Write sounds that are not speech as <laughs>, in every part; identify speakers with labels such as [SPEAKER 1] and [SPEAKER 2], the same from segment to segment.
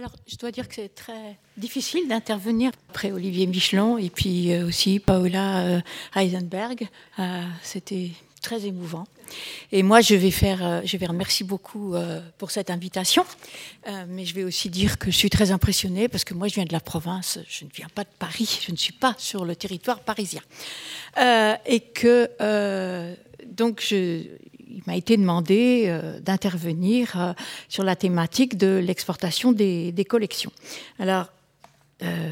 [SPEAKER 1] Alors, je dois dire que c'est très difficile d'intervenir après Olivier Michelon et puis euh, aussi Paola euh, Heisenberg. Euh, C'était très émouvant. Et moi, je vais faire, je vais remercier beaucoup pour cette invitation, mais je vais aussi dire que je suis très impressionnée parce que moi, je viens de la province, je ne viens pas de Paris, je ne suis pas sur le territoire parisien, et que donc je, il m'a été demandé euh, d'intervenir euh, sur la thématique de l'exportation des, des, collections. Alors, euh,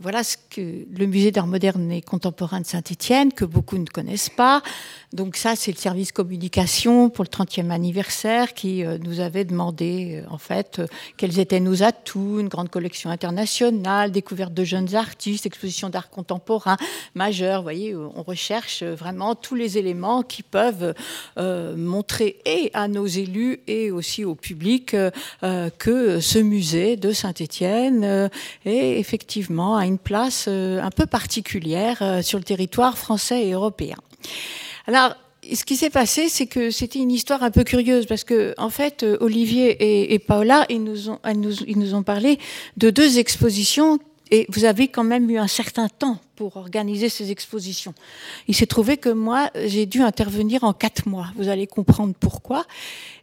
[SPEAKER 1] voilà ce que le musée d'art moderne et contemporain de Saint-Étienne, que beaucoup ne connaissent pas. Donc ça, c'est le service communication pour le 30e anniversaire qui euh, nous avait demandé, euh, en fait, quels étaient nos atouts, une grande collection internationale, découverte de jeunes artistes, exposition d'art contemporain majeure. Vous voyez, on recherche vraiment tous les éléments qui peuvent montrer et à nos élus et aussi au public que ce musée de Saint-Étienne est effectivement à une place euh, un peu particulière euh, sur le territoire français et européen. Alors, ce qui s'est passé, c'est que c'était une histoire un peu curieuse parce que, en fait, euh, Olivier et, Paola, ils nous, ont, ils nous ont parlé de deux expositions et vous avez quand même eu un certain temps pour organiser ces expositions. Il s'est trouvé que moi, j'ai dû intervenir en quatre mois. Vous allez comprendre pourquoi.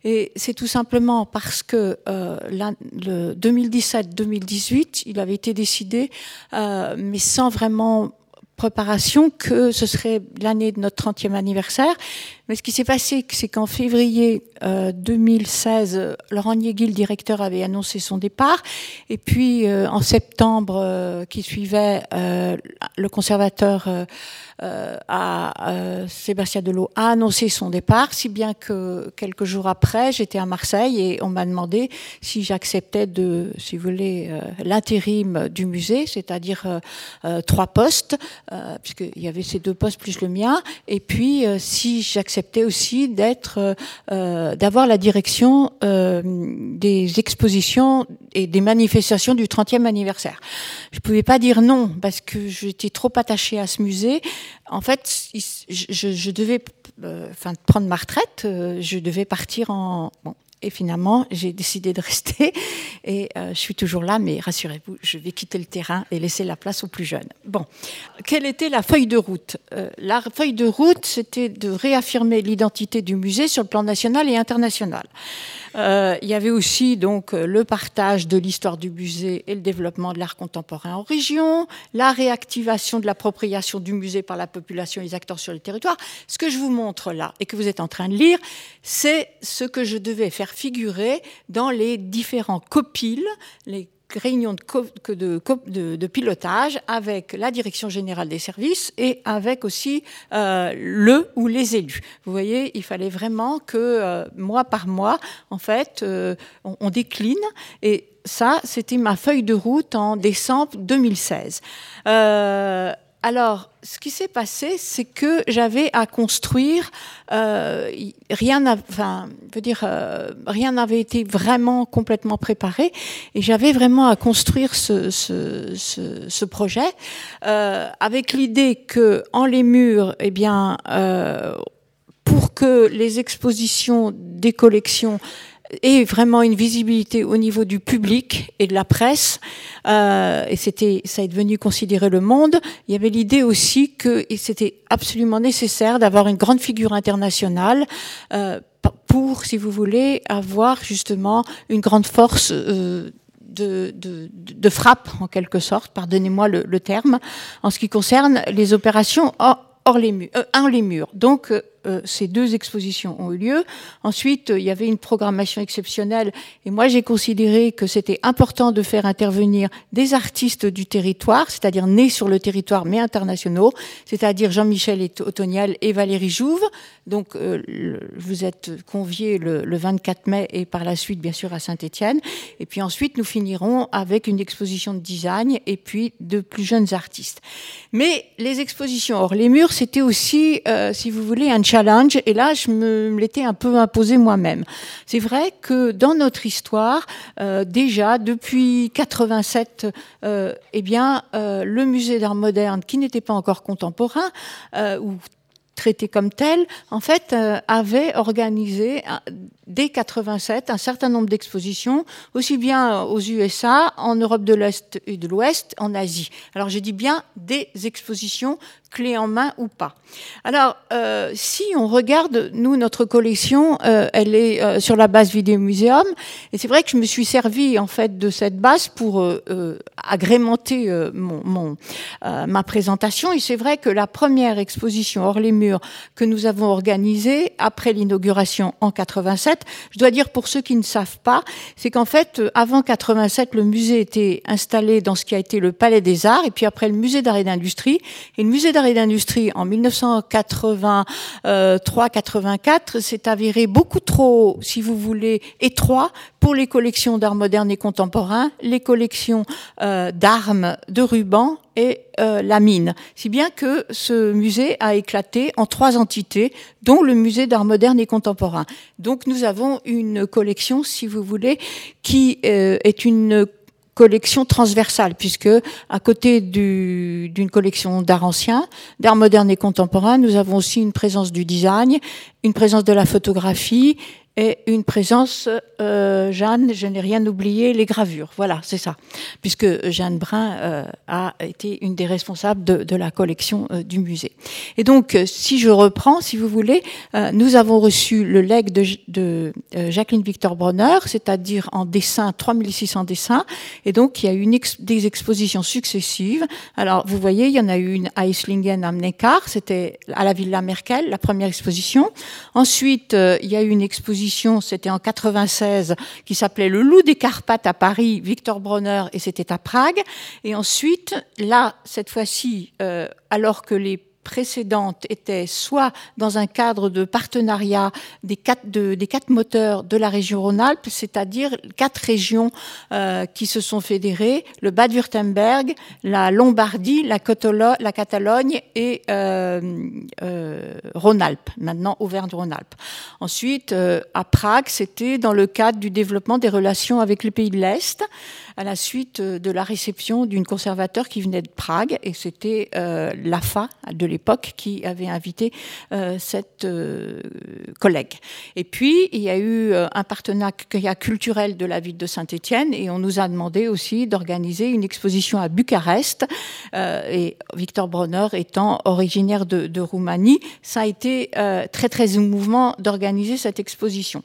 [SPEAKER 1] Et c'est tout simplement parce que euh, le 2017-2018, il avait été décidé, euh, mais sans vraiment préparation, que ce serait l'année de notre 30e anniversaire. Mais ce qui s'est passé, c'est qu'en février euh, 2016, Laurent Niegui, directeur, avait annoncé son départ. Et puis, euh, en septembre euh, qui suivait, euh, le conservateur à, Sébastien Delot a annoncé son départ, si bien que quelques jours après, j'étais à Marseille et on m'a demandé si j'acceptais de, si vous voulez, l'intérim du musée, c'est-à-dire trois postes, puisqu'il y avait ces deux postes plus le mien, et puis si j'acceptais aussi d'être, euh, euh, d'avoir la direction euh, des expositions et des manifestations du 30e anniversaire. Je pouvais pas dire non parce que j'étais trop attachée à ce musée. En fait, je, je devais, enfin, prendre ma retraite. Je devais partir en, bon, et finalement, j'ai décidé de rester. <laughs> Et euh, je suis toujours là, mais rassurez-vous, je vais quitter le terrain et laisser la place aux plus jeunes. Bon, quelle était la feuille de route? Euh, La feuille de route, c'était de réaffirmer l'identité du musée sur le plan national et international. Euh, il y avait aussi donc le partage de l'histoire du musée et le développement de l'art contemporain en région, la réactivation de l'appropriation du musée par la population et les acteurs sur le territoire. Ce que je vous montre là et que vous êtes en train de lire, c'est ce que je devais faire figurer dans les différents copiles, les réunions de, de, pilotage avec la direction générale des services et avec aussi euh, le ou les élus. Vous voyez, il fallait vraiment que euh, mois par mois, en fait, euh, on, décline et ça, c'était ma feuille de route en décembre 2016. Alors, ce qui s'est passé, c'est que j'avais à construire. Euh, euh, rien n'avait été vraiment complètement préparé, et j'avais vraiment à construire ce, projet euh, avec l'idée que, en les murs, eh bien, pour que les expositions des collections et vraiment une visibilité au niveau du public et de la presse. Euh, et c'était, ça est devenu considéré le monde. Il y avait l'idée aussi que c'était absolument nécessaire d'avoir une grande figure internationale. Euh, pour, si vous voulez, avoir justement une grande force euh, de, de, de, frappe, en quelque sorte, pardonnez-moi le, le, terme, en ce qui concerne les opérations hors, les murs, euh, les murs. Donc, euh, ces deux expositions ont eu lieu. Ensuite, il y avait une programmation exceptionnelle et moi j'ai considéré que c'était important de faire intervenir des artistes du territoire, c'est-à-dire nés sur le territoire mais internationaux, c'est-à-dire Jean-Michel Otoniel et Valérie Jouve. Donc euh, vous êtes conviés le, le, 24 mai et par la suite bien sûr à Saint-Étienne. Et puis ensuite nous finirons avec une exposition de design et puis de plus jeunes artistes. Mais les expositions hors les murs, c'était aussi, euh, si vous voulez, un challenge. Et là, je me, l'étais un peu imposé moi-même. C'est vrai que dans notre histoire, euh, déjà depuis 87, euh, eh bien, euh, le musée d'art moderne, qui n'était pas encore contemporain, ou traité comme tel, en fait, avait organisé dès 87 un certain nombre d'expositions, aussi bien aux USA, en Europe de l'Est et de l'Ouest, en Asie. Alors je dis bien des expositions clés en main ou pas. Alors, euh, si on regarde, nous, notre collection, euh, elle est euh, sur la base Vidéo Muséum, et c'est vrai que je me suis servi en fait de cette base pour agrémenter mon, mon ma présentation. Et c'est vrai que la première exposition hors les murs que nous avons organisée après l'inauguration en 87, je dois dire pour ceux qui ne savent pas, c'est qu'en fait, avant 87, le musée était installé dans ce qui a été le Palais des Arts, et puis après le musée d'art et d'industrie, et le musée d'art d'industrie en 1983-84 s'est avéré beaucoup trop, si vous voulez, étroit pour les collections d'art moderne et contemporain, les collections euh, d'armes, de rubans et euh, la mine. Si bien que ce musée a éclaté en trois entités, dont le musée d'art moderne et contemporain. Donc nous avons une collection, si vous voulez, qui euh, est une collection transversale, puisque à côté d'une collection d'art ancien, d'art moderne et contemporain, nous avons aussi une présence du design, une présence de la photographie et une présence, euh, Jeanne, je n'ai rien oublié, les gravures. Voilà, c'est ça. Puisque Jeanne Brun euh, a été une des responsables de, de la collection euh, du musée. Et donc, euh, si je reprends, si vous voulez, euh, nous avons reçu le legs de, de Jacqueline Victor Bronner, c'est-à-dire en dessin, 3600 dessins. Et donc, il y a eu une des expositions successives. Alors, vous voyez, il y en a eu une à Eislingen, à Mneckar, c'était à la Villa Merkel, la première exposition. Ensuite, il y a eu une exposition c'était en 96, qui s'appelait Le Loup des Carpates à Paris, Victor Bronner, et c'était à Prague. Et ensuite, là, cette fois-ci, euh, alors que les précédentes étaient soit dans un cadre de partenariat des quatre, moteurs de la région Rhône-Alpes, c'est-à-dire quatre régions euh, qui se sont fédérées, le Bade-Württemberg, la Lombardie, la, la Catalogne et euh, euh, Rhône-Alpes, maintenant Auvergne-Rhône-Alpes. Ensuite, à Prague, c'était dans le cadre du développement des relations avec les pays de l'Est à la suite de la réception d'une conservateur qui venait de Prague, et c'était euh, l'AFA de l'époque qui avait invité euh, cette euh, collègue. Et puis, il y a eu euh, un partenariat culturel de la ville de Saint-Étienne, et on nous a demandé aussi d'organiser une exposition à Bucarest, euh, et Victor Bronner étant originaire de, de Roumanie, ça a été euh, très très émouvant d'organiser cette exposition.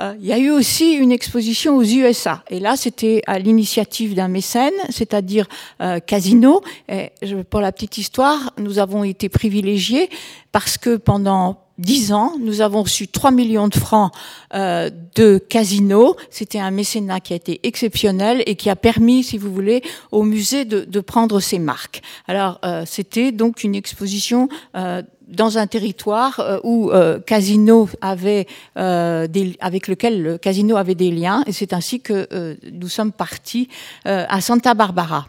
[SPEAKER 1] Euh, il y a eu aussi une exposition aux USA. Et là, c'était à l'initiative d'un mécène, c'est-à-dire euh, Casino. Et je, pour la petite histoire, nous avons été privilégiés parce que pendant dix ans, nous avons reçu 3 millions de francs euh, de Casino. C'était un mécénat qui a été exceptionnel et qui a permis, si vous voulez, au musée de, de prendre ses marques. Alors, euh, c'était donc une exposition euh, dans un territoire euh, où euh, Casino avait euh, avec lequel le Casino avait des liens et c'est ainsi que nous sommes partis à Santa Barbara.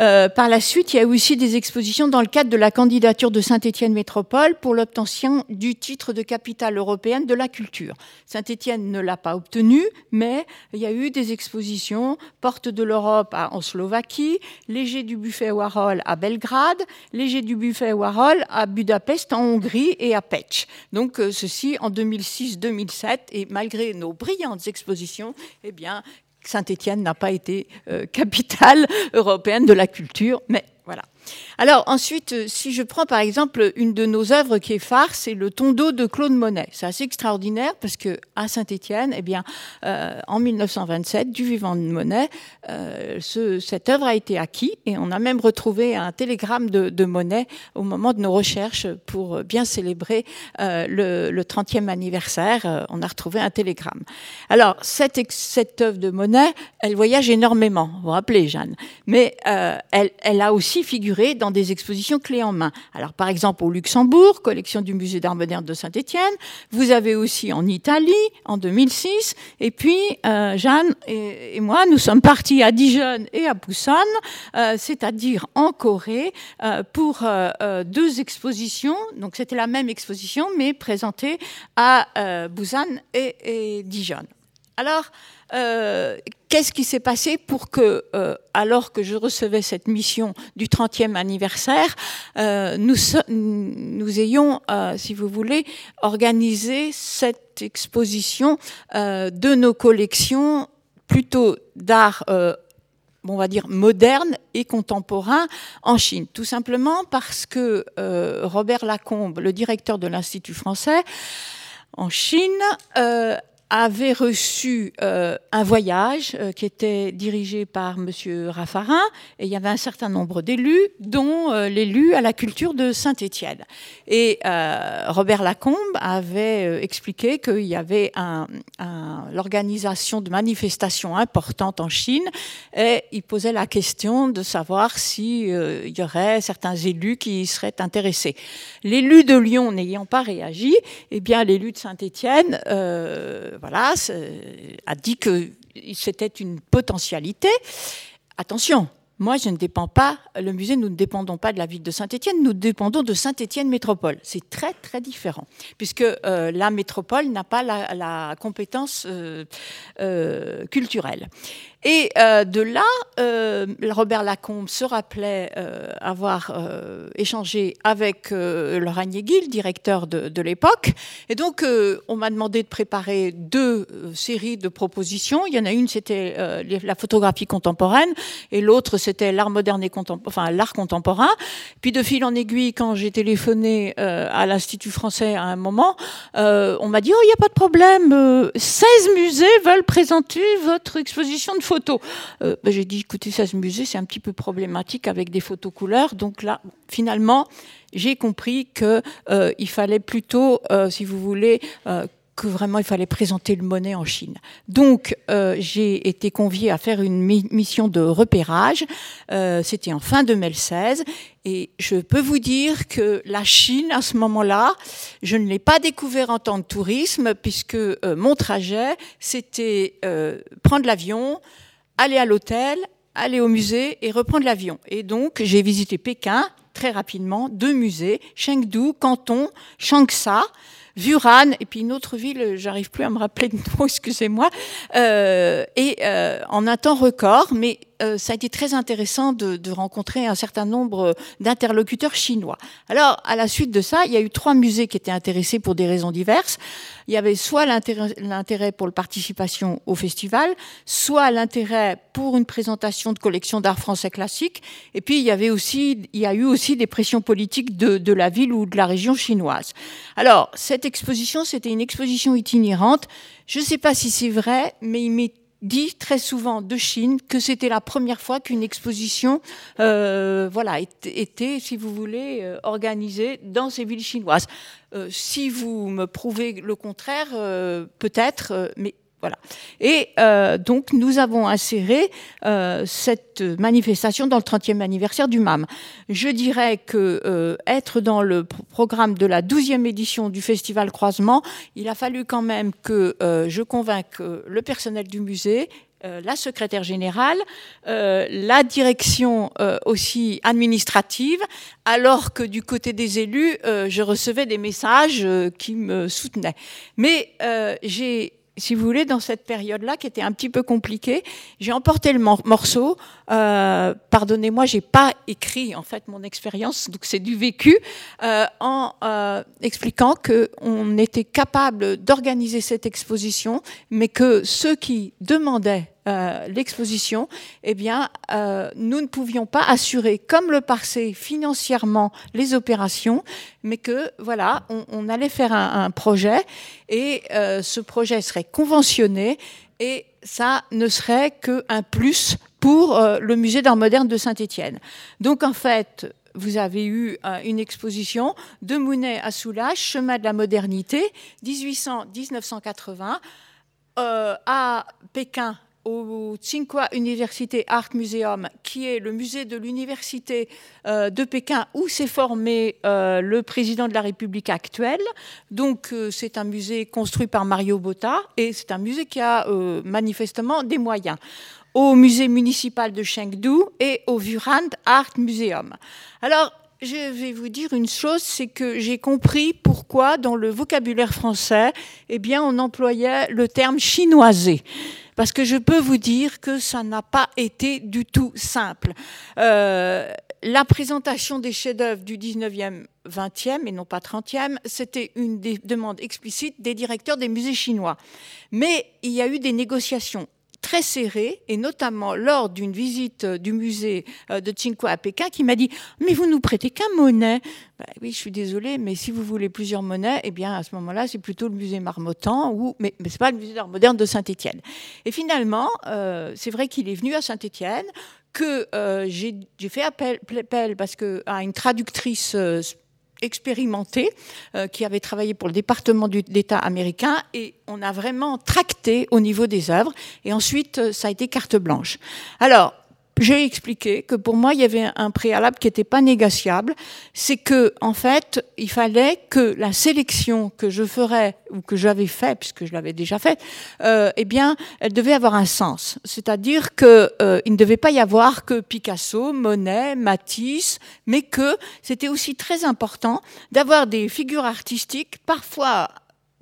[SPEAKER 1] Euh, par la suite, il y a eu aussi des expositions dans le cadre de la candidature de Saint-Étienne Métropole pour l'obtention du titre de capitale européenne de la culture. Saint-Étienne ne l'a pas obtenu, mais il y a eu des expositions Porte de l'Europe en Slovaquie, Léger du buffet Warhol à Belgrade, Léger du buffet Warhol à Budapest en Hongrie et à Pech. Donc euh, ceci en 2006-2007 et malgré nos brillantes expositions, eh bien Saint-Étienne n'a pas été euh, capitale <laughs> européenne de la culture, mais voilà. Alors ensuite, euh, si je prends par exemple une de nos œuvres qui est phare, c'est le Tondo de Claude Monet. C'est assez extraordinaire parce que à Saint-Étienne, eh bien, euh, en 1927, du vivant de Monet, euh, ce, cette œuvre a été acquis et on a même retrouvé un télégramme de, Monet au moment de nos recherches pour bien célébrer le, le 30e anniversaire. On a retrouvé un télégramme. Alors cette, œuvre de Monet, elle voyage énormément. Vous vous rappelez, Jeanne, mais elle a aussi figuré dans des expositions clés en main. Alors, par exemple, au Luxembourg, collection du Musée d'art moderne de Saint-Étienne. Vous avez aussi en Italie, en 2006. Et puis, euh, Jeanne et, moi, nous sommes partis à Dijon et à Busan, euh, c'est-à-dire en Corée, euh, pour deux expositions. Donc, c'était la même exposition, mais présentée à Busan et Dijon. Alors, euh, qu'est-ce qui s'est passé pour que, euh, alors que je recevais cette mission du 30e anniversaire, euh, nous, nous ayons, si vous voulez, organisé cette exposition de nos collections plutôt d'art on va dire moderne et contemporain en Chine. Tout simplement parce que Robert Lacombe, le directeur de l'Institut français en Chine, avait reçu euh, un voyage euh, qui était dirigé par Monsieur Raffarin et il y avait un certain nombre d'élus, dont euh, l'élu à la culture de Saint-Étienne. Et Robert Lacombe avait expliqué qu'il y avait un, l'organisation de manifestations importantes en Chine et il posait la question de savoir s'il y aurait certains élus qui seraient intéressés. L'élu de Lyon n'ayant pas réagi, eh bien l'élu de Saint-Étienne voilà, a dit que c'était une potentialité. Attention, moi, je ne dépends pas, le musée, nous ne dépendons pas de la ville de Saint-Étienne, nous dépendons de Saint-Étienne Métropole. C'est très, très différent, puisque euh, la métropole n'a pas la, compétence euh, euh, culturelle. Et euh, de là, euh, Robert Lacombe se rappelait euh, avoir échangé avec Laurent Guil, directeur de, de l'époque. Et donc, on m'a demandé de préparer deux séries de propositions. Il y en a une, c'était la photographie contemporaine, et l'autre, c'était l'art moderne et contemporain, enfin l'art contemporain. Puis de fil en aiguille, quand j'ai téléphoné à l'Institut français à un moment, on m'a dit, oh, il n'y a pas de problème, 16 musées veulent présenter votre exposition de Euh, ben, j'ai dit, écoutez, ça, ce musée, c'est un petit peu problématique avec des photos couleurs. Donc là, finalement, j'ai compris qu'il euh, fallait plutôt, euh, si vous voulez, que vraiment il fallait présenter le monnaie en Chine. Donc j'ai été conviée à faire une mission de repérage. C'était en fin 2016 et je peux vous dire que la Chine à ce moment-là, je ne l'ai pas découvert en tant que tourisme puisque mon trajet c'était prendre l'avion aller à l'hôtel, aller au musée et reprendre l'avion. Et donc, j'ai visité Pékin très rapidement, deux musées, Chengdu, Canton, Changsha, Vuran, et puis une autre ville, j'arrive plus à me rappeler de nom, <laughs> excusez-moi, euh, et euh, en un temps record, mais euh, ça a été très intéressant de, de rencontrer un certain nombre d'interlocuteurs chinois. Alors, à la suite de ça, il y a eu trois musées qui étaient intéressés pour des raisons diverses. Il y avait soit l'intérêt pour la participation au festival, soit l'intérêt pour une présentation de collection d'art français classique, et puis il y avait aussi, il y a eu aussi des pressions politiques de, de la ville ou de la région chinoise. Alors, cette exposition, c'était une exposition itinérante. Je ne sais pas si c'est vrai, mais il m'est dit très souvent de Chine que c'était la première fois qu'une exposition euh, voilà, était, si vous voulez, euh, organisée dans ces villes chinoises. Euh, si vous me prouvez le contraire, peut-être, mais voilà. Et euh, donc, nous avons inséré euh, cette manifestation dans le 30e anniversaire du MAM. Je dirais que euh, être dans le programme de la 12e édition du Festival Croisement, il a fallu quand même que je convainque le personnel du musée, la secrétaire générale, la direction aussi administrative, alors que du côté des élus, je recevais des messages qui me soutenaient. Mais j'ai si vous voulez, dans cette période-là, qui était un petit peu compliquée, j'ai emporté le morceau. Euh, Pardonnez-moi, j'ai pas écrit en fait mon expérience, donc c'est du vécu, euh, en euh, expliquant que on était capable d'organiser cette exposition, mais que ceux qui demandaient euh, l'exposition, eh bien, euh, nous ne pouvions pas assurer, comme le passé, financièrement les opérations, mais que voilà, on, allait faire un, projet et euh, ce projet serait conventionné et ça ne serait qu'un plus pour le musée d'art moderne de Saint-Étienne. Donc en fait, vous avez eu une exposition de Mounet à Soulages, chemin de la modernité, 1800-1980, à Pékin au Tsinghua University Art Museum, qui est le musée de l'université euh, de Pékin où s'est formé euh, le président de la République actuelle. Donc euh, c'est un musée construit par Mario Botta et c'est un musée qui a manifestement des moyens au musée municipal de Chengdu et au Wurand Art Museum. Alors je vais vous dire une chose, c'est que j'ai compris pourquoi dans le vocabulaire français, eh bien, on employait le terme chinoisé parce que je peux vous dire que ça n'a pas été du tout simple. Euh, la présentation des chefs-d'œuvre du 19e, 20e et non pas 30e, c'était une des demandes explicites des directeurs des musées chinois. Mais il y a eu des négociations très serré, et notamment lors d'une visite euh, du musée euh, de Tsinghua à Pékin, qui m'a dit Mais vous nous prêtez qu'un monnaie bah Oui, je suis désolée, mais si vous voulez plusieurs monnaies, eh bien, à ce moment-là, c'est plutôt le musée Marmottan, ou, mais, ce n'est pas le musée d'art moderne de Saint-Étienne. Et finalement, euh, c'est vrai qu'il est venu à Saint-Étienne, que j'ai fait appel, appel, parce que, à une traductrice expérimenté, euh, qui avait travaillé pour le département d'État américain, et on a vraiment tracté au niveau des œuvres, et ensuite euh, ça a été carte blanche. Alors, j'ai expliqué que pour moi, il y avait un préalable qui n'était pas négociable. C'est que, en fait, il fallait que la sélection que je ferais ou que j'avais fait, puisque je l'avais déjà faite, euh, eh bien, elle devait avoir un sens. C'est-à-dire que euh, ne devait pas y avoir que Picasso, Monet, Matisse, mais que c'était aussi très important d'avoir des figures artistiques, parfois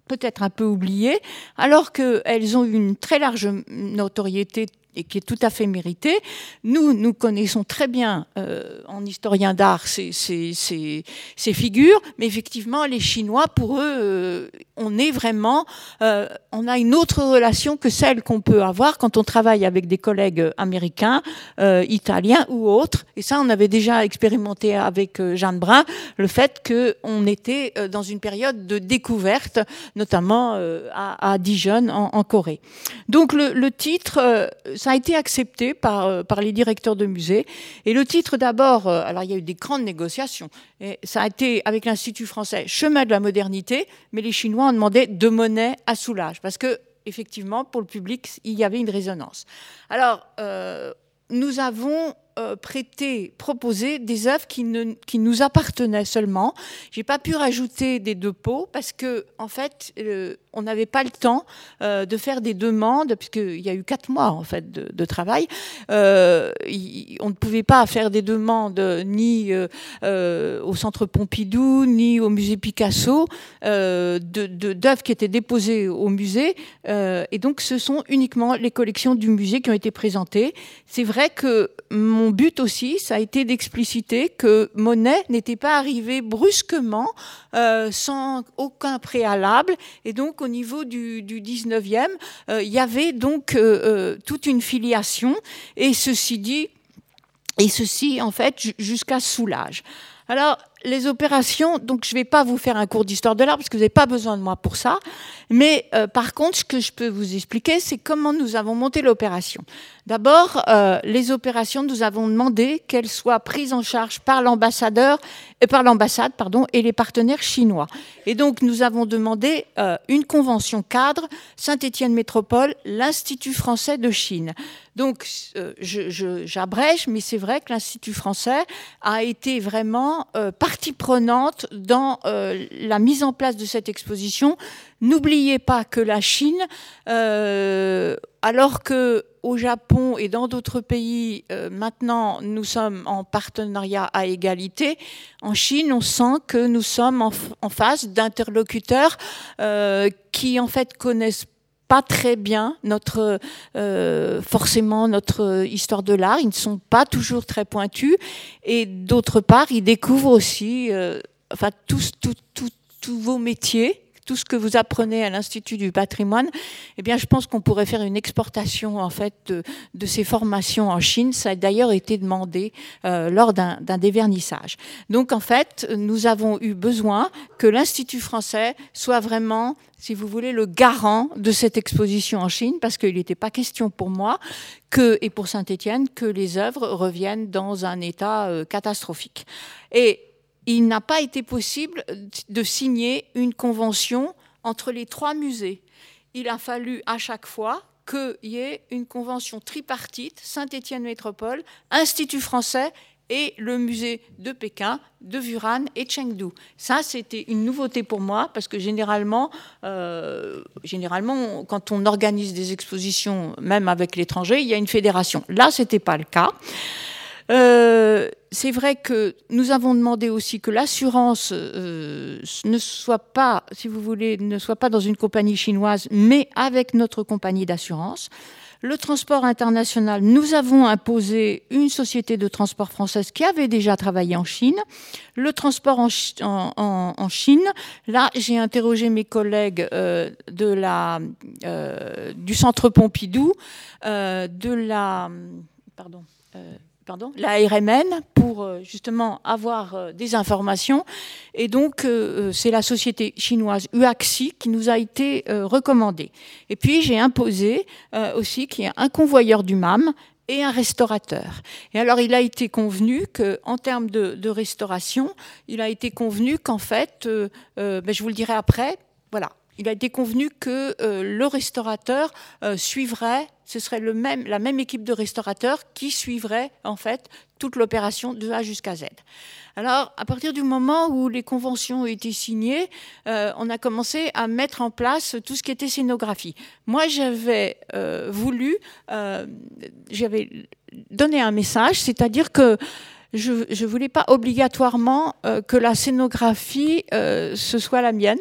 [SPEAKER 1] peut-être un peu oubliées, alors qu'elles ont une très large notoriété et qui est tout à fait mérité. Nous, nous connaissons très bien euh, en historien d'art ces, ces, ces, ces, figures, mais effectivement, les Chinois, pour eux, euh, on est vraiment, euh, on a une autre relation que celle qu'on peut avoir quand on travaille avec des collègues américains, euh, italiens ou autres. Et ça, on avait déjà expérimenté avec euh, Jeanne Brun le fait qu'on était dans une période de découverte, notamment à, à, Dijon, en, en Corée. Donc le, le titre, ça a été accepté par, euh, les directeurs de musées. Et le titre d'abord, euh, alors il y a eu des grandes négociations, ça a été avec l'Institut français Chemin de la modernité, mais les Chinois ont demandé de monnaie à soulage, parce que effectivement, pour le public, il y avait une résonance. Alors, euh, nous avons euh, prêté, des œuvres qui, ne, qui nous appartenaient seulement. J'ai pas pu rajouter des deux pots parce que, en fait, euh, on n'avait pas le temps euh, de faire des demandes, puisqu'il y a eu quatre mois en fait de, de travail. Euh, on ne pouvait pas faire des demandes ni au Centre Pompidou, ni au musée Picasso, d'œuvres de, qui étaient déposées au musée. et donc, ce sont uniquement les collections du musée qui ont été présentées. C'est vrai que mon mon but aussi, ça a été d'expliciter que Monet n'était pas arrivé brusquement, euh, sans aucun préalable, et donc au niveau du, du 19e, euh, il y avait donc euh, toute une filiation, et ceci dit, et ceci en fait jusqu'à Soulage. Alors, les opérations, donc je ne vais pas vous faire un cours d'histoire de l'art parce que vous n'avez pas besoin de moi pour ça. Mais euh, par contre, ce que je peux vous expliquer, c'est comment nous avons monté l'opération. D'abord, euh, les opérations, nous avons demandé qu'elles soient prises en charge par l'ambassadeur, et euh, par l'ambassade, pardon, et les partenaires chinois. Et donc, nous avons demandé une convention cadre, Saint-Étienne Métropole, l'Institut français de Chine. Donc, euh, j'abrège, mais c'est vrai que l'Institut français a été vraiment euh, partie prenante dans euh, la mise en place de cette exposition. N'oubliez pas que la Chine, alors que au Japon et dans d'autres pays, maintenant, nous sommes en partenariat à égalité. En Chine, on sent que nous sommes en, face d'interlocuteurs qui, en fait, connaissent pas très bien notre euh, forcément notre histoire de l'art. Ils ne sont pas toujours très pointus et d'autre part, ils découvrent aussi euh, enfin tous tous tous tous vos métiers tout ce que vous apprenez à l'Institut du patrimoine, eh bien, je pense qu'on pourrait faire une exportation en fait de, ces formations en Chine. Ça a d'ailleurs été demandé euh, lors d'un des vernissages. Donc, en fait, nous avons eu besoin que l'Institut français soit vraiment si vous voulez, le garant de cette exposition en Chine, parce qu'il n'était pas question pour moi que, et pour Saint-Étienne que les œuvres reviennent dans un état euh, catastrophique. Et il n'a pas été possible de signer une convention entre les trois musées. Il a fallu à chaque fois qu'il y ait une convention tripartite, Saint-Étienne Métropole, Institut français et le musée de Pékin, de Wuhan et Chengdu. Ça, c'était une nouveauté pour moi parce que généralement, euh, généralement, quand on organise des expositions, même avec l'étranger, il y a une fédération. Là, c'était pas le cas. C'est vrai que nous avons demandé aussi que l'assurance ne soit pas, si vous voulez, ne soit pas dans une compagnie chinoise, mais avec notre compagnie d'assurance. Le transport international, nous avons imposé une société de transport française qui avait déjà travaillé en Chine. Le transport en, Chine, là, j'ai interrogé mes collègues euh, de la, euh, du centre Pompidou, euh, de la... Pardon pardon, la RMN pour euh, justement avoir euh, des informations. Et donc, euh, c'est la société chinoise UAXI qui nous a été recommandée. Et puis, j'ai imposé aussi qu'il y ait un convoyeur du MAM et un restaurateur. Et alors, il a été convenu qu'en termes de, restauration, il a été convenu qu'en fait, ben, je vous le dirai après, voilà, il a été convenu que le restaurateur suivrait ce serait le même, la même équipe de restaurateurs qui suivrait en fait toute l'opération de A jusqu'à Z. Alors, à partir du moment où les conventions ont été signées, euh, on a commencé à mettre en place tout ce qui était scénographie. Moi, j'avais euh, voulu, euh, j'avais donné un message, c'est-à-dire que je ne voulais pas obligatoirement que la scénographie ce soit la mienne.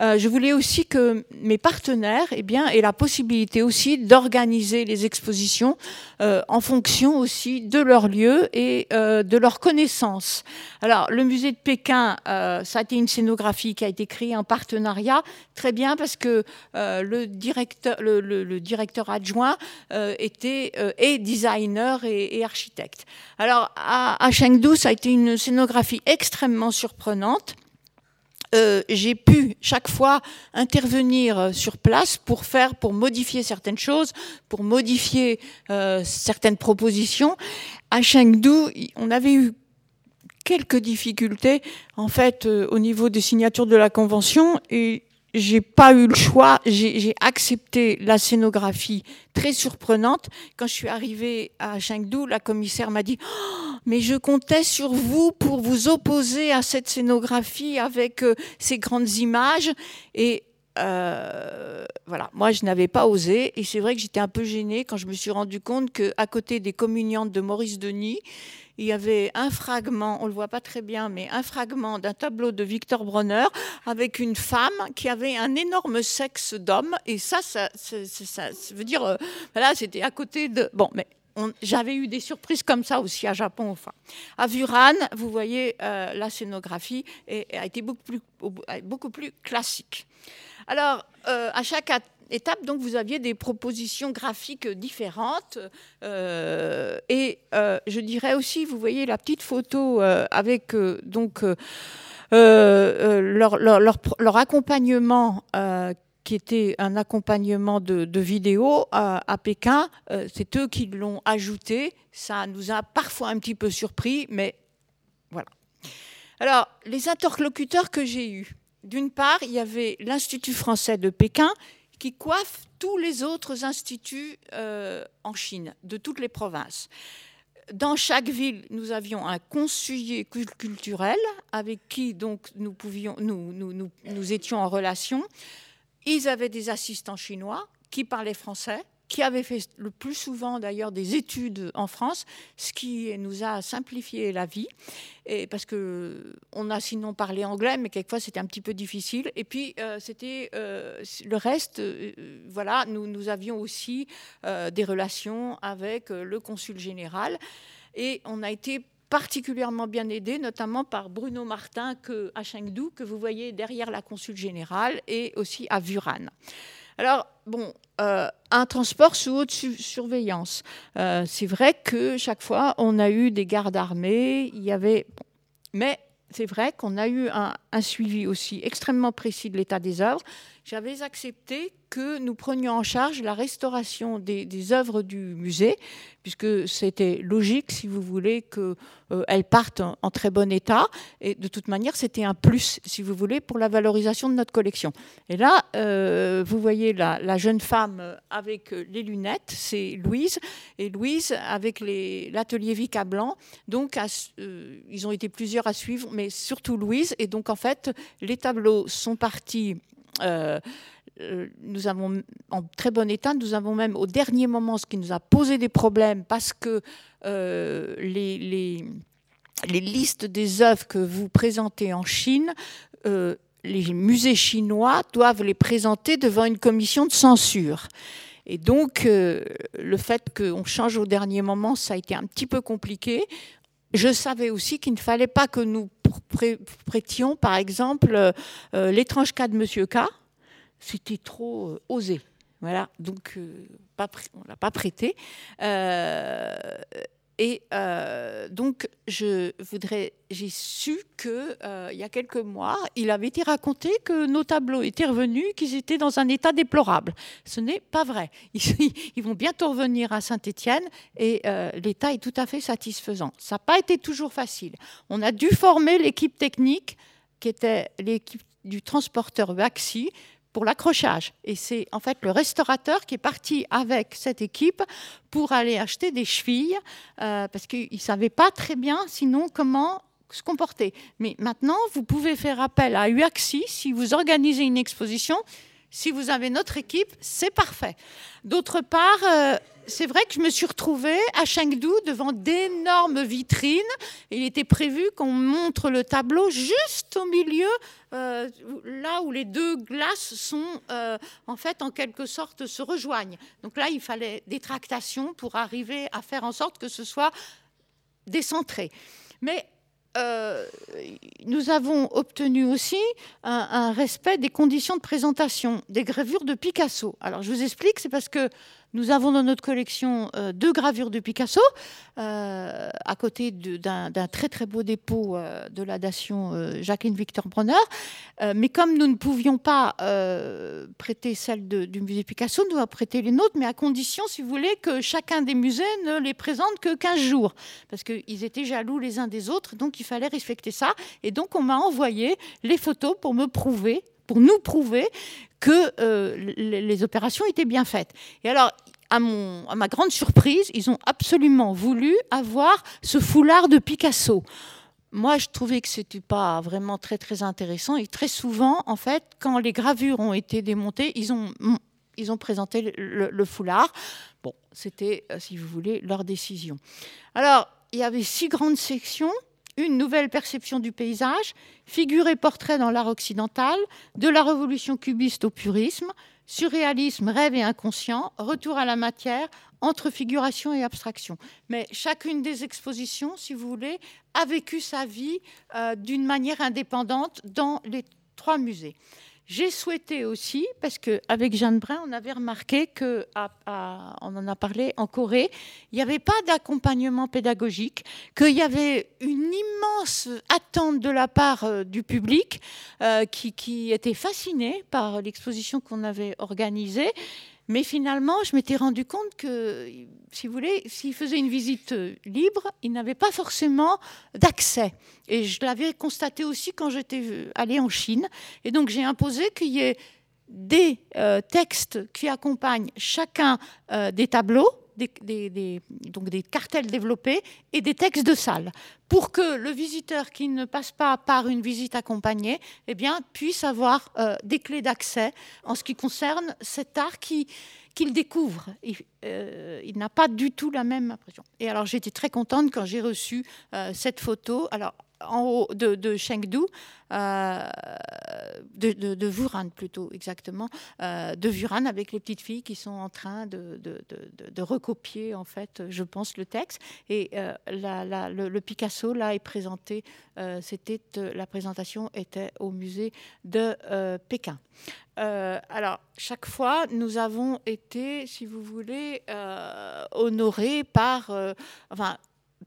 [SPEAKER 1] Euh, je voulais aussi que mes partenaires eh bien, aient la possibilité aussi d'organiser les expositions euh, en fonction aussi de leur lieu et euh, de leur connaissance. Alors, le musée de Pékin, ça a été une scénographie qui a été créée en partenariat, très bien parce que le, directeur, le, directeur adjoint était, est designer et, architecte. Alors, à, à Chengdu, ça a été une scénographie extrêmement surprenante. Euh, j'ai pu chaque fois intervenir euh, sur place pour faire, pour modifier certaines choses, pour modifier euh, certaines propositions. À Chengdu, on avait eu quelques difficultés en fait au niveau des signatures de la convention et j'ai pas eu le choix, j'ai accepté la scénographie très surprenante. Quand je suis arrivée à Chengdu, la commissaire m'a dit Mais je comptais sur vous pour vous opposer à cette scénographie avec euh, ces grandes images. Et euh, voilà, moi je n'avais pas osé. Et c'est vrai que j'étais un peu gênée quand je me suis rendu compte qu'à côté des communiantes de Maurice Denis, il y avait un fragment, on le voit pas très bien, mais un fragment d'un tableau de Victor Bronner avec une femme qui avait un énorme sexe d'homme. Et ça, ça, ça, veut dire, euh, voilà, c'était à côté de. Bon, mais j'avais eu des surprises comme ça aussi à Japon. Enfin. À Vuran, vous voyez, euh, la scénographie a été beaucoup plus, classique. Alors, euh, à chaque étape, donc, vous aviez des propositions graphiques différentes. Euh, et je dirais aussi, vous voyez la petite photo avec donc leur, leur, accompagnement qui était un accompagnement de, de vidéo à, Pékin. C'est eux qui l'ont ajouté. Ça nous a parfois un petit peu surpris, mais voilà. Alors, les interlocuteurs que j'ai eus, d'une part, il y avait l'Institut français de Pékin qui coiffe tous les autres instituts euh, en Chine, de toutes les provinces. Dans chaque ville, nous avions un conseiller culturel avec qui donc nous étions en relation. Ils avaient des assistants chinois qui parlaient français qui avait fait le plus souvent d'ailleurs des études en France, ce qui nous a simplifié la vie, et parce que on a sinon parlé anglais, mais quelquefois c'était un petit peu difficile. Et puis euh, c'était euh, le reste, euh, voilà, nous, nous avions aussi des relations avec le consul général, et on a été particulièrement bien aidé, notamment par Bruno Martin que, à Chengdu, que vous voyez derrière la consul générale, et aussi à Vuran. Alors, bon, euh, un transport sous haute surveillance. Euh, c'est vrai que chaque fois, on a eu des gardes armés, il y avait... Mais c'est vrai qu'on a eu un, un, suivi aussi extrêmement précis de l'état des œuvres. J'avais accepté que nous prenions en charge la restauration des, œuvres du musée, puisque c'était logique, si vous voulez, qu'elles euh, partent en, très bon état. Et de toute manière, c'était un plus, si vous voulez, pour la valorisation de notre collection. Et là, euh, vous voyez la, jeune femme avec les lunettes, c'est Louise. Et Louise, avec l'atelier Vika Blanc, donc euh, ils ont été plusieurs à suivre, mais surtout Louise. Et donc, en fait, les tableaux sont partis nous avons en très bon état. Nous avons même au dernier moment, ce qui nous a posé des problèmes parce que les, les, listes des œuvres que vous présentez en Chine les musées chinois doivent les présenter devant une commission de censure. Et donc, euh, le fait qu'on change au dernier moment, ça a été un petit peu compliqué. Je savais aussi qu'il ne fallait pas que nous prêtions, par exemple, euh, euh, l'étrange cas de Monsieur K. C'était trop osé. Voilà, donc on ne l'a pas prêté. Et euh, donc, je voudrais, j'ai su que euh, il y a quelques mois, il avait été raconté que nos tableaux étaient revenus, qu'ils étaient dans un état déplorable. Ce n'est pas vrai. <laughs> Ils, vont bientôt revenir à Saint-Étienne et euh, l'état est tout à fait satisfaisant. Ça n'a pas été toujours facile. On a dû former l'équipe technique, qui était l'équipe du transporteur Baxi, l'accrochage. Et c'est en fait le restaurateur qui est parti avec cette équipe pour aller acheter des chevilles, euh, parce qu'il ne savait pas très bien sinon comment se comporter. Mais maintenant, vous pouvez faire appel à UAXI si vous organisez une exposition. Si vous avez notre équipe, c'est parfait. D'autre part, euh, c'est vrai que je me suis retrouvée à Chengdu devant d'énormes vitrines. Il était prévu qu'on montre le tableau juste au milieu, euh, là où les deux glaces sont, euh, en fait, en quelque sorte, se rejoignent. Donc là, il fallait des tractations pour arriver à faire en sorte que ce soit décentré. Mais euh, nous avons obtenu aussi un, respect des conditions de présentation des gravures de Picasso. Alors je vous explique, c'est parce que nous avons dans notre collection euh, deux gravures de Picasso, euh, à côté d'un très très beau dépôt euh, de la dation Jacqueline Victor Bronner. mais comme nous ne pouvions pas prêter celle du musée Picasso, nous avons prêté les nôtres, mais à condition, si vous voulez, que chacun des musées ne les présente que 15 jours, parce qu'ils étaient jaloux les uns des autres, donc il fallait respecter ça. Et donc on m'a envoyé les photos pour me prouver pour nous prouver que euh, les, opérations étaient bien faites. Et alors, à, mon, à ma grande surprise, ils ont absolument voulu avoir ce foulard de Picasso. Moi, je trouvais que c'était pas vraiment très très intéressant. Et très souvent, en fait, quand les gravures ont été démontées, ils ont ils ont présenté le, foulard. Bon, c'était, euh, si vous voulez, leur décision. Alors, il y avait six grandes sections une nouvelle perception du paysage, figure et portrait dans l'art occidental, de la révolution cubiste au purisme, surréalisme, rêve et inconscient, retour à la matière, entre figuration et abstraction. Mais chacune des expositions, si vous voulez, a vécu sa vie euh, d'une manière indépendante dans les trois musées. J'ai souhaité aussi, parce qu'avec Jeanne Brun, on avait remarqué que, on en a parlé en Corée, il n'y avait pas d'accompagnement pédagogique, qu'il y avait une immense attente de la part euh, du public euh, qui, qui était fasciné par l'exposition qu'on avait organisée mais finalement, je m'étais rendu compte que, si vous voulez, s'il faisait une visite euh, libre, il n'avait pas forcément d'accès. Et je l'avais constaté aussi quand j'étais euh, allée en Chine. Et donc, j'ai imposé qu'il y ait des euh, textes qui accompagnent chacun des tableaux des, donc des cartels développés et des textes de salle pour que le visiteur qui ne passe pas par une visite accompagnée eh bien, puisse avoir euh, des clés d'accès en ce qui concerne cet art qui, qu'il découvre. Il, euh, il n'a pas du tout la même impression. Et alors j'étais très contente quand j'ai reçu euh, cette photo. Alors en haut de, Chengdu, euh, de, de, plutôt exactement, euh, de Vuran avec les petites filles qui sont en train de, recopier en fait, je pense, le texte. Et euh, le, Picasso là est présenté. C'était la présentation était au musée de Pékin. alors, chaque fois, nous avons été, si vous voulez, honorés par,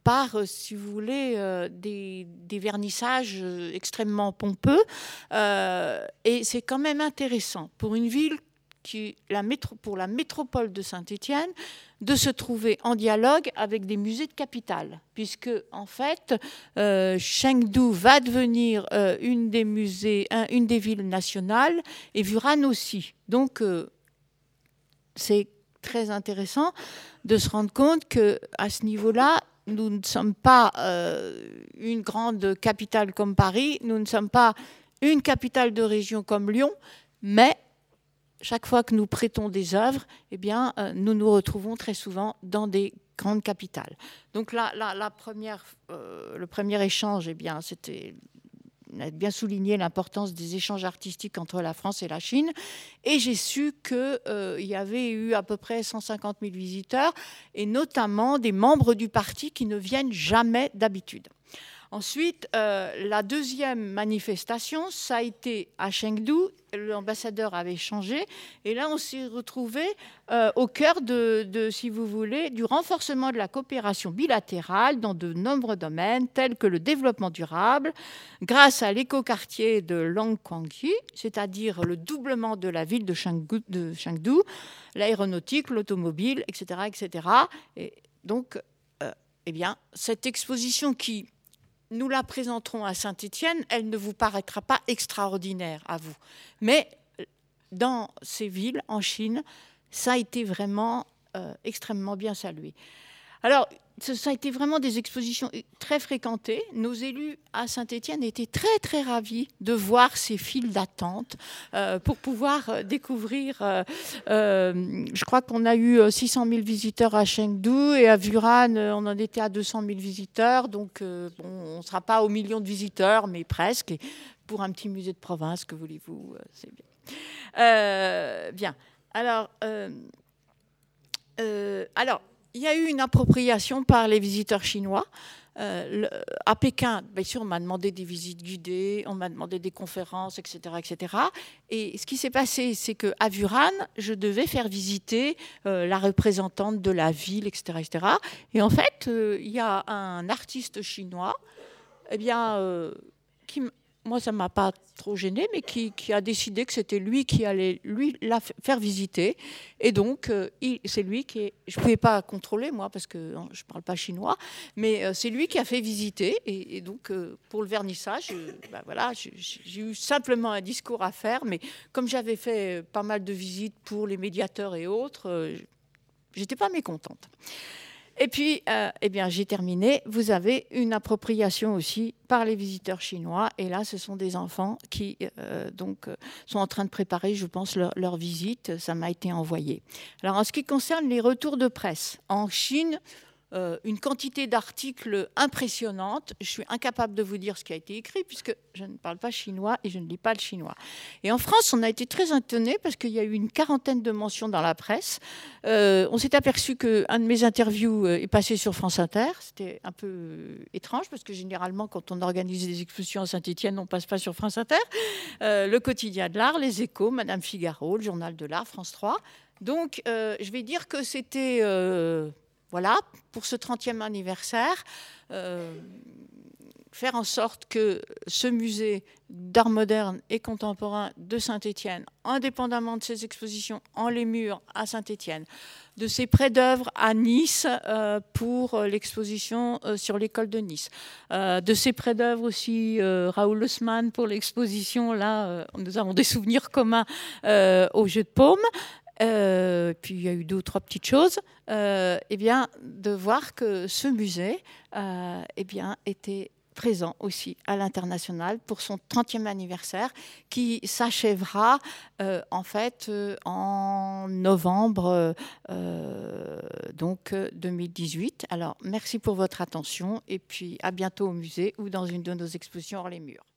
[SPEAKER 1] par, euh, si vous voulez, euh, des, vernissages euh, extrêmement pompeux. et c'est quand même intéressant pour une ville qui, la pour la métropole de Saint-Étienne, de se trouver en dialogue avec des musées de capitale, puisque en fait, Chengdu va devenir une des musées, une des villes nationales, et Vuran aussi. Donc, c'est très intéressant de se rendre compte que à ce niveau-là, nous ne sommes pas euh, une grande capitale comme Paris, nous ne sommes pas une capitale de région comme Lyon, mais chaque fois que nous prêtons des œuvres, eh bien, nous nous retrouvons très souvent dans des grandes capitales. Donc là, première, le premier échange, eh c'était a bien souligné l'importance des échanges artistiques entre la France et la Chine. Et j'ai su qu'il euh, y avait eu à peu près 150 000 visiteurs, et notamment des membres du parti qui ne viennent jamais d'habitude. Ensuite, euh, la deuxième manifestation, ça a été à Chengdu. L'ambassadeur avait changé. Et là, on s'est retrouvé euh, au cœur de, si vous voulez, du renforcement de la coopération bilatérale dans de nombreux domaines, tels que le développement durable, grâce à l'écoquartier de Langquangji, c'est-à-dire le doublement de la ville de Chengdu, de Chengdu l'aéronautique, l'automobile, etc., etc. Et donc, euh, eh bien, cette exposition qui nous la présenterons à Saint-Étienne, elle ne vous paraîtra pas extraordinaire à vous. Mais euh, dans ces villes, en Chine, ça a été vraiment euh, extrêmement bien salué. Alors, ça a été vraiment des expositions très fréquentées. Nos élus à Saint-Étienne étaient très très ravis de voir ces files d'attente euh, pour pouvoir euh, découvrir. Euh, je crois qu'on a eu 600 000 visiteurs à Chengdu et à Wuhan, on en était à 200 000 visiteurs. Donc, on ne sera pas au million de visiteurs, mais presque. Pour un petit musée de province, que voulez-vous C'est bien. alors, il y a eu une appropriation par les visiteurs chinois. Euh, à Pékin, bien sûr, on m'a demandé des visites guidées, on m'a demandé des conférences, etc., etc. Et ce qui s'est passé, c'est que à Wuhan, je devais faire visiter euh, la représentante de la ville, etc., etc. Et en fait, euh, il y a un artiste chinois, eh bien, qui moi, ça ne m'a pas trop gêné, mais qui, a décidé que c'était lui qui allait lui la faire visiter. Et donc, euh, c'est lui qui est, je ne pouvais pas contrôler, moi, parce que hein, je ne parle pas chinois, mais euh, c'est lui qui a fait visiter. Et, donc, euh, pour le vernissage, bah, voilà, j'ai eu simplement un discours à faire, mais comme j'avais fait pas mal de visites pour les médiateurs et autres, j'étais pas mécontente. Et puis, euh, eh bien, j'ai terminé. Vous avez une appropriation aussi par les visiteurs chinois. Et là, ce sont des enfants qui euh, donc euh, sont en train de préparer, je pense, leur, leur visite. Ça m'a été envoyé. Alors, en ce qui concerne les retours de presse, en Chine, euh, une quantité d'articles impressionnante. Je suis incapable de vous dire ce qui a été écrit puisque je ne parle pas chinois et je ne lis pas le chinois. Et en France, on a été très étonnés parce qu'il y a eu une quarantaine de mentions dans la presse. Euh, on s'est aperçu qu'un de mes interviews euh, est passé sur France Inter. C'était un peu étrange parce que généralement, quand on organise des expositions à Saint-Etienne, on passe pas sur France Inter. le quotidien de l'art, les échos, Madame Figaro, le journal de l'art, France 3. Donc, je vais dire que c'était voilà, pour ce 30e anniversaire, euh, faire en sorte que ce musée d'art moderne et contemporain de Saint-Étienne, indépendamment de ses expositions en les murs à Saint-Étienne, de ses prêts d'œuvre à Nice euh, pour l'exposition euh, sur l'école de Nice, de ses prêts d'œuvre aussi Raoul Haussmann pour l'exposition, là nous avons des souvenirs communs au jeu de paume, euh, puis il y a eu deux ou trois petites choses, euh, eh bien, de voir que ce musée euh, eh bien, était présent aussi à l'international pour son 30e anniversaire qui s'achèvera en fait en novembre donc 2018. Alors merci pour votre attention et puis à bientôt au musée ou dans une de nos expositions hors les murs.